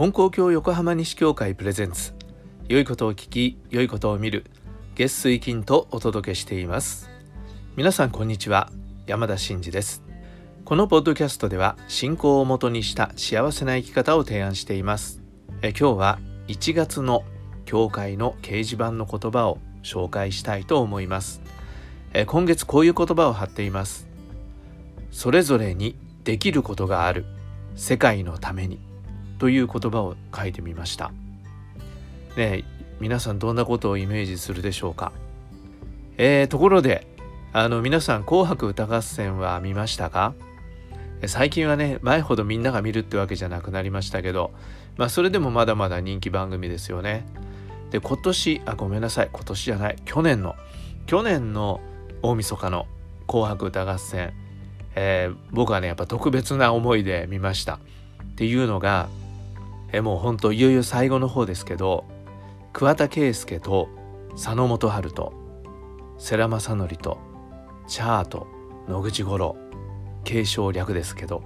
金光教横浜西教会プレゼンツ。良いことを聞き良いことを見る。月水金とお届けしています。皆さんこんにちは。山田真嗣です。このポッドキャストでは信仰をもとにした幸せな生き方を提案しています。え今日は1月の教会の掲示板の言葉を紹介したいと思います。え今月こういう言葉を貼っています。それぞれにできることがある。世界のために。という言葉を書いてみました。ね皆さんどんなことをイメージするでしょうか？えー、ところであの皆さん「紅白歌合戦」は見ましたか？最近はね前ほどみんなが見るってわけじゃなくなりましたけどまあそれでもまだまだ人気番組ですよね。で今年あごめんなさい。今年じゃない。去年の去年の大晦日の「紅白歌合戦」えー、僕はねやっぱ特別な思いで見ました。っていうのがえもうほんといよいよ最後の方ですけど桑田佳祐と佐野元春と世良正則とチャート野口五郎継承略ですけど、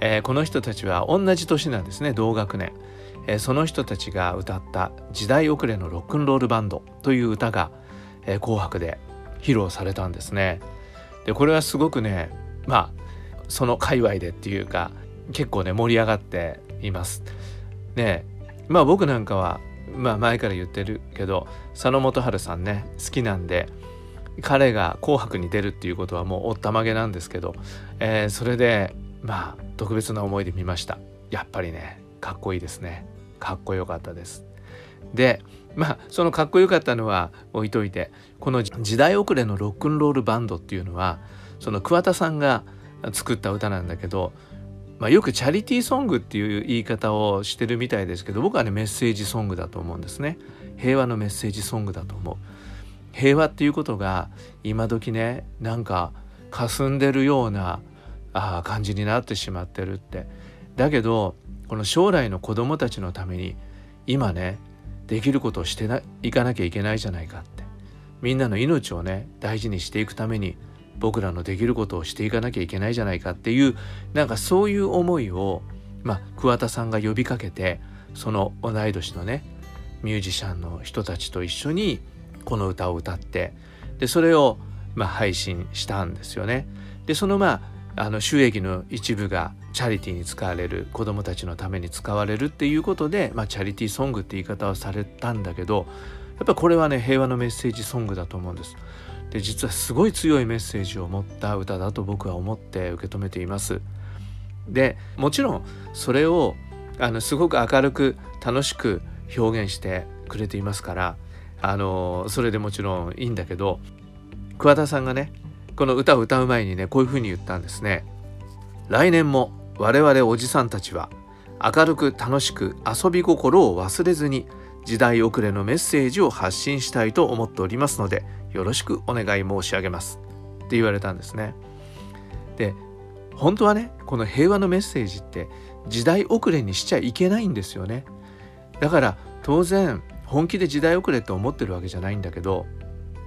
えー、この人たちは同じ年なんですね同学年、えー、その人たちが歌った「時代遅れのロックンロールバンド」という歌が「えー、紅白」で披露されたんですね。でこれはすごくねまあその界隈でっていうか結構ね盛り上がっています。ねまあ僕なんかはまあ前から言ってるけど佐野元春さんね好きなんで彼が「紅白」に出るっていうことはもうおったまげなんですけど、えー、それでまあ特別な思いで見ました。やっぱりねかっこいいですね。かっこよかったです。でまあそのかっこよかったのは置いといてこの時代遅れのロックンロールバンドっていうのはその桑田さんが作った歌なんだけどまあ、よくチャリティーソングっていう言い方をしてるみたいですけど僕はねメッセージソングだと思うんですね。平和のメッセージソングだと思う。平和っていうことが今時ねなんか霞んでるようなあ感じになってしまってるって。だけどこの将来の子供たちのために今ねできることをしていかなきゃいけないじゃないかって。みんなの命をね大事にしていくために僕らのできることをしていかなきゃいけないじゃないかっていうなんかそういう思いを、まあ、桑田さんが呼びかけてその同い年のねミュージシャンの人たちと一緒にこの歌を歌ってでそれをまあ配信したんですよね。でそのまああの収益の一部がチャリティーに使われる子どもたちのために使われるっていうことで、まあ、チャリティーソングって言い方をされたんだけどやっぱこれはね平和のメッセージソングだと思うんです。で実はすごい強いメッセージを持った歌だと僕は思って受け止めています。でもちろんそれをあのすごく明るく楽しく表現してくれていますからあのそれでもちろんいいんだけど桑田さんがねこの歌を歌う前にねこういうふうに言ったんですね。来年も我々おじさんたちは明るく楽しく遊び心を忘れずに時代遅れのメッセージを発信したいと思っておりますのでよろしくお願い申し上げますって言われたんですね。で本当はねこの平和のメッセージって時代遅れにしちゃいけないんですよね。だから当然本気で時代遅れって思ってるわけじゃないんだけど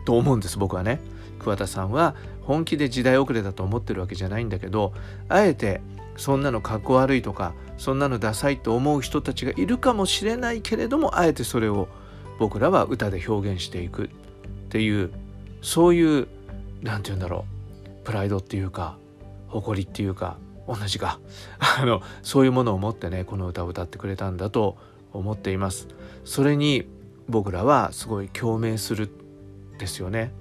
と思うんです僕はね。桑田さんは本気で時代遅れだと思ってるわけじゃないんだけどあえてそんなのかっこ悪いとかそんなのダサいと思う人たちがいるかもしれないけれどもあえてそれを僕らは歌で表現していくっていうそういう何て言うんだろうプライドっていうか誇りっていうか同じか。あのそういうものを持ってねこの歌を歌ってくれたんだと思っています。それに僕らはすごい共鳴するですよね。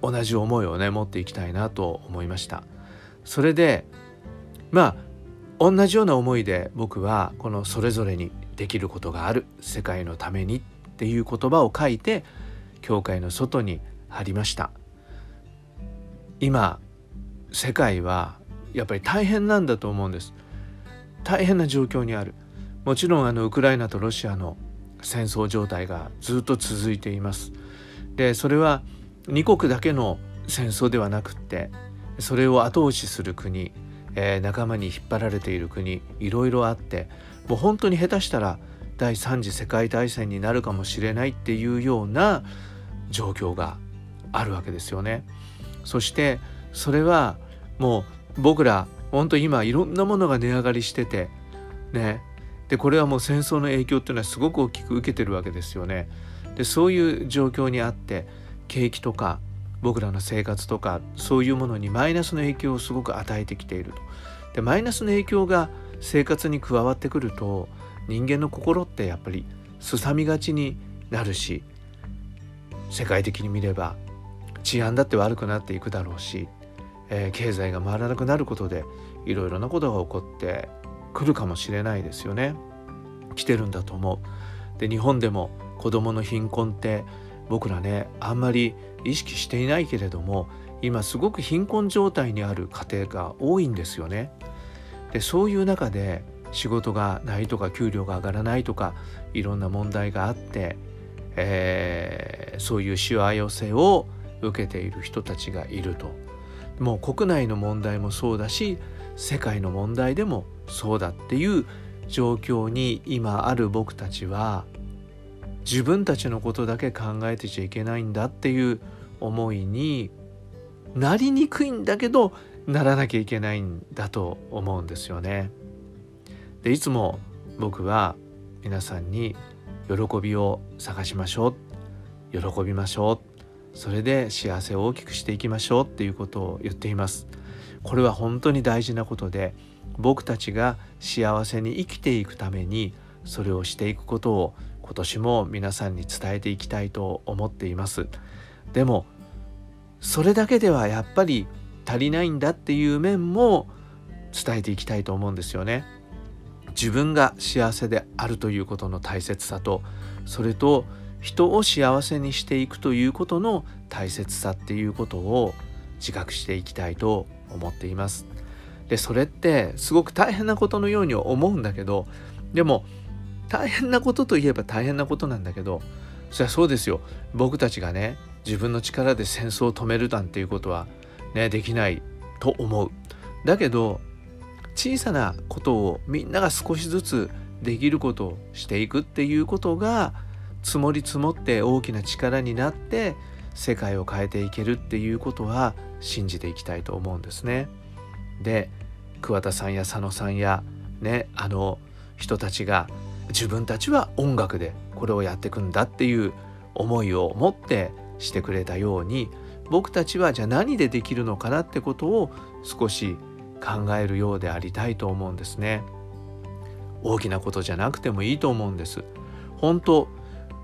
同じ思いをね持っていきたいなと思いました。それでまあ同じような思いで僕はこの「それぞれにできることがある。世界のために」っていう言葉を書いて教会の外に貼りました。今世界はやっぱり大変なんだと思うんです。大変な状況にある。もちろんあのウクライナとロシアの戦争状態がずっと続いています。でそれは2国だけの戦争ではなくってそれを後押しする国、えー、仲間に引っ張られている国いろいろあってもう本当に下手したら第3次世界大戦になるかもしれないっていうような状況があるわけですよね。そしてそれはもう僕ら本当今いろんなものが値上がりしててねでこれはもう戦争の影響っていうのはすごく大きく受けてるわけですよね。でそういう状況にあって景気とか僕らの生活とかそういうものにマイナスの影響をすごく与えてきていると。でマイナスの影響が生活に加わってくると人間の心ってやっぱりすさみがちになるし世界的に見れば治安だって悪くなっていくだろうし、えー、経済が回らなくなることでいろいろなことが起こってくるかもしれないですよね。来てるんだと思う。で日本でも子どもの貧困って僕らねあんまり意識していないけれども今すごく貧困状態にある家庭が多いんですよね。でそういう中で仕事がないとか給料が上がらないとかいろんな問題があって、えー、そういうしわ寄せを受けている人たちがいるともう国内の問題もそうだし世界の問題でもそうだっていう状況に今ある僕たちは自分たちのことだけ考えてちゃいけないんだっていう思いになりにくいんだけどならなきゃいけないんだと思うんですよね。でいつも僕は皆さんに喜びを探しましょう。喜びましょう。それで幸せを大きくしていきましょうっていうことを言っています。これは本当に大事なことで僕たちが幸せに生きていくためにそれをしていくことを今年も皆さんに伝えていきたいと思っています。でもそれだけではやっぱり足りないんだっていう面も伝えていきたいと思うんですよね。自分が幸せであるということの大切さとそれと人を幸せにしていくということの大切さっていうことを自覚していきたいと思っています。でそれってすごく大変なことのように思うんだけどでも大変なことといえば大変なことなんだけどそりゃそうですよ僕たちがね自分の力で戦争を止めるなんていうことはねできないと思う。だけど小さなことをみんなが少しずつできることをしていくっていうことが積もり積もって大きな力になって世界を変えていけるっていうことは信じていきたいと思うんですね。で桑田さんや佐野さんやねあの人たちが自分たちは音楽でこれをやっていくんだっていう思いを持ってしてくれたように僕たちはじゃあ何でできるのかなってことを少し考えるようでありたいと思うんですね大きなことじゃなくてもいいと思うんです本当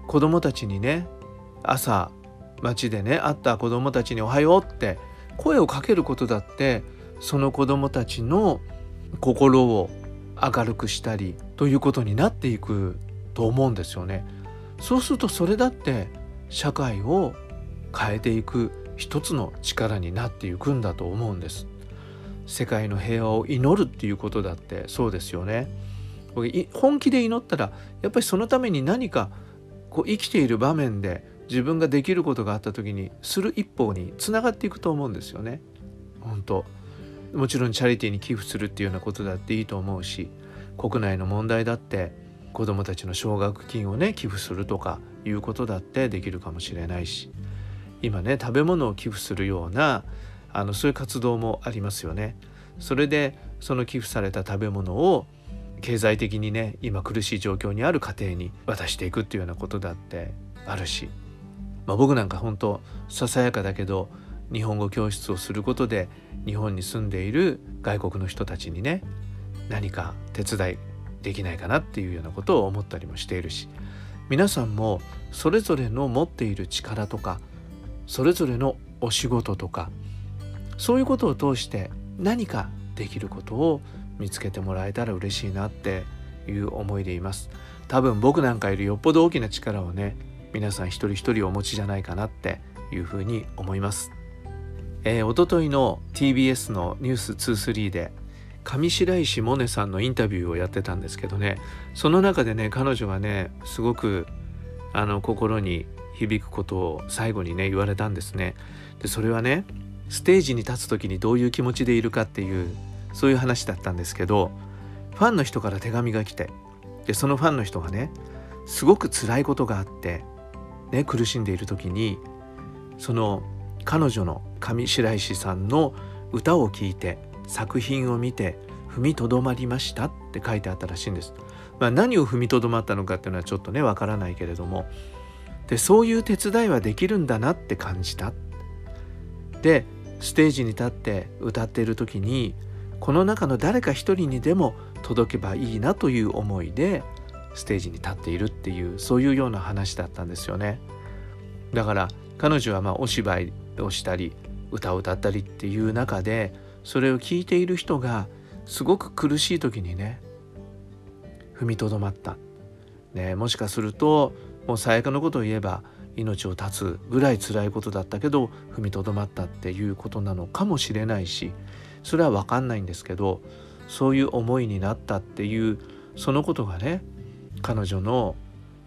子供たちにね朝街でね会った子供たちに「おはよう」って声をかけることだってその子供たちの心を明るくしたりということになっていくと思うんですよね。そうするとそれだって社会を変えていく一つの力になっていくんだと思うんです。世界の平和を祈るっていうことだってそうですよね。本気で祈ったらやっぱりそのために何かこう生きている場面で自分ができることがあった時にする一歩につながっていくと思うんですよね。本当もちろんチャリティーに寄付するっていうようなことだっていいと思うし国内の問題だって子どもたちの奨学金をね寄付するとかいうことだってできるかもしれないし今ね食べ物を寄付するようなあのそういう活動もありますよね。それでその寄付された食べ物を経済的にね今苦しい状況にある家庭に渡していくっていうようなことだってあるし、まあ、僕なんか本当ささやかだけど日本語教室をすることで日本に住んでいる外国の人たちにね何か手伝いできないかなっていうようなことを思ったりもしているし皆さんもそれぞれの持っている力とかそれぞれのお仕事とかそういうことを通して何かできることを見つけてもらえたら嬉しいなっていう思いでいます。多分僕なんかよりよっぽど大きな力をね皆さん一人一人お持ちじゃないかなっていうふうに思います。えー、おとといの TBS の「ニュース2 3で上白石萌音さんのインタビューをやってたんですけどねその中でね彼女がねすごくあの心に響くことを最後にね言われたんですね。でそれはねステージに立つ時にどういう気持ちでいるかっていうそういう話だったんですけどファンの人から手紙が来てでそのファンの人がねすごく辛いことがあって、ね、苦しんでいる時にその彼女の上白石さんの歌を聴いて作品を見て踏みとどまりましたって書いてあったらしいんですまあ、何を踏みとどまったのかっていうのはちょっとねわからないけれどもでそういう手伝いはできるんだなって感じた。でステージに立って歌っている時にこの中の誰か一人にでも届けばいいなという思いでステージに立っているっていうそういうような話だったんですよね。だから彼女はまあお芝居をしたり歌を歌ったりっていう中でそれを聞いている人がすごく苦しい時にね踏みとどまった、ね、もしかするともう最悪のことを言えば命を絶つぐらい辛いことだったけど踏みとどまったっていうことなのかもしれないしそれは分かんないんですけどそういう思いになったっていうそのことがね彼女の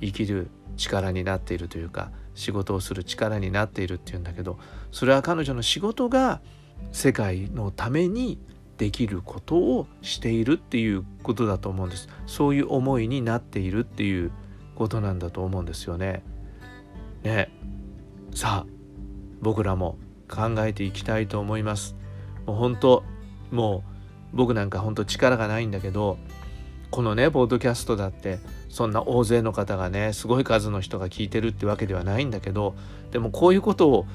生きる力になっているというか仕事をする力になっているっていうんだけどそれは彼女の仕事が世界のためにできることをしているっていうことだと思うんですそういう思いになっているっていうことなんだと思うんですよね。ねさあ僕らも考えていきたいと思います。もう本当もう僕なんか本当力がないんだけどこのねポッドキャストだってそんな大勢の方がねすごい数の人が聞いてるってわけではないんだけどでもこういうことを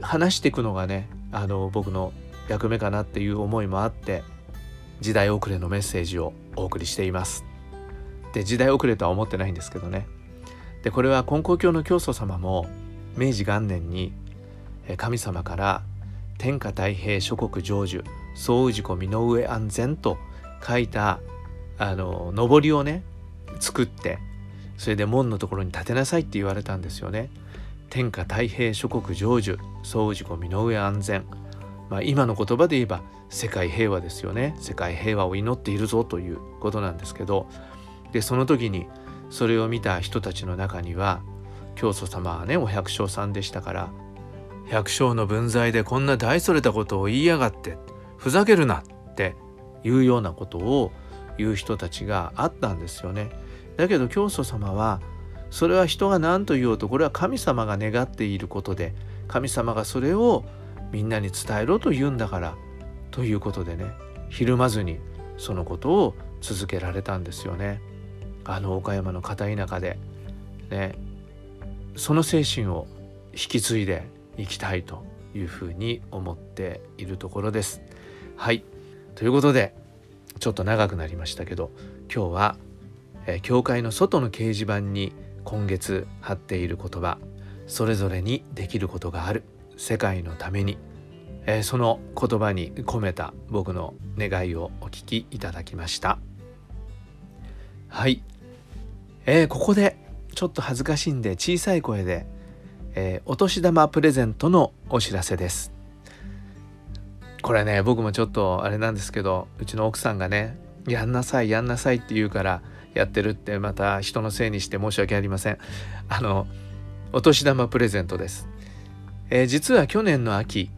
話していくのがねあの僕の役目かなっていう思いもあって時代遅れのメッセージをお送りしています。で時代遅れとは思ってないんですけどね。でこれは金光教の教祖様も明治元年に神様から天下太平諸国成就総氏子身の上安全と書いたあの上りをね作ってそれで門のところに立てなさいって言われたんですよね。天下太平諸国成就総氏子身の上安全。まあ、今の言葉で言えば世界平和ですよね。世界平和を祈っているぞということなんですけど。でその時にそれを見た人たちの中には教祖様はねお百姓さんでしたから百姓の分際でこんな大それたことを言いやがってふざけるなっていうようなことを言う人たちがあったんですよね。だけど教祖様はそれは人が何と言おうとこれは神様が願っていることで神様がそれをみんなに伝えろと言うんだからということでねひるまずにそのことを続けられたんですよね。あの岡山の片田舎でねその精神を引き継いでいきたいというふうに思っているところです。はい。ということでちょっと長くなりましたけど今日は、え教会の外の掲示板に今月貼っている言葉それぞれにできることがある世界のために、え、その言葉に込めた僕の願いをお聞きいただきました。はい、えー、ここでちょっと恥ずかしいんで小さい声で、えー、お年玉プレゼントのお知らせです。これね僕もちょっとあれなんですけどうちの奥さんがねやんなさいやんなさいって言うからやってるってまた人のせいにして申し訳ありません。あのお年玉プレゼントです、えー、実は去年の秋、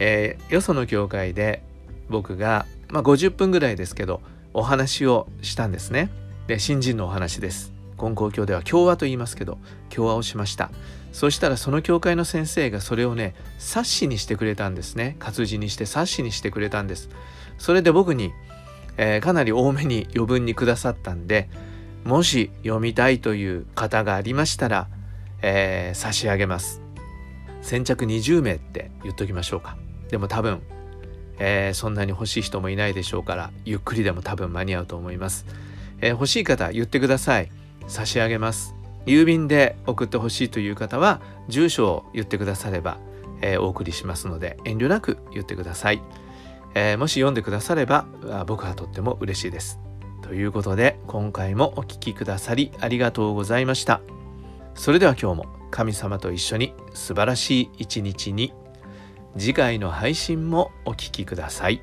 えー、よその教会で僕が、まあ、50分ぐらいですけどお話をしたんですね。で新人のお話です。金光教では共和と言いますけど共和をしました。そしたらその教会の先生がそれをね冊子にしてくれたんですね。活字にして冊子にしてくれたんです。それで僕に、えー、かなり多めに余分にくださったんでもし読みたいという方がありましたら、えー、差し上げます。先着20名って言っときましょうか。でも多分、えー、そんなに欲しい人もいないでしょうからゆっくりでも多分間に合うと思います、え欲しい方言ってください。差し上げます。郵便で送ってほしいという方は住所を言ってくだされば、えー、お送りしますので遠慮なく言ってください、えー、もし読んでくだされば僕はとっても嬉しいです。ということで今回もお聴きくださりありがとうございました。それでは今日も神様と一緒に素晴らしい一日に次回の配信もお聴きください。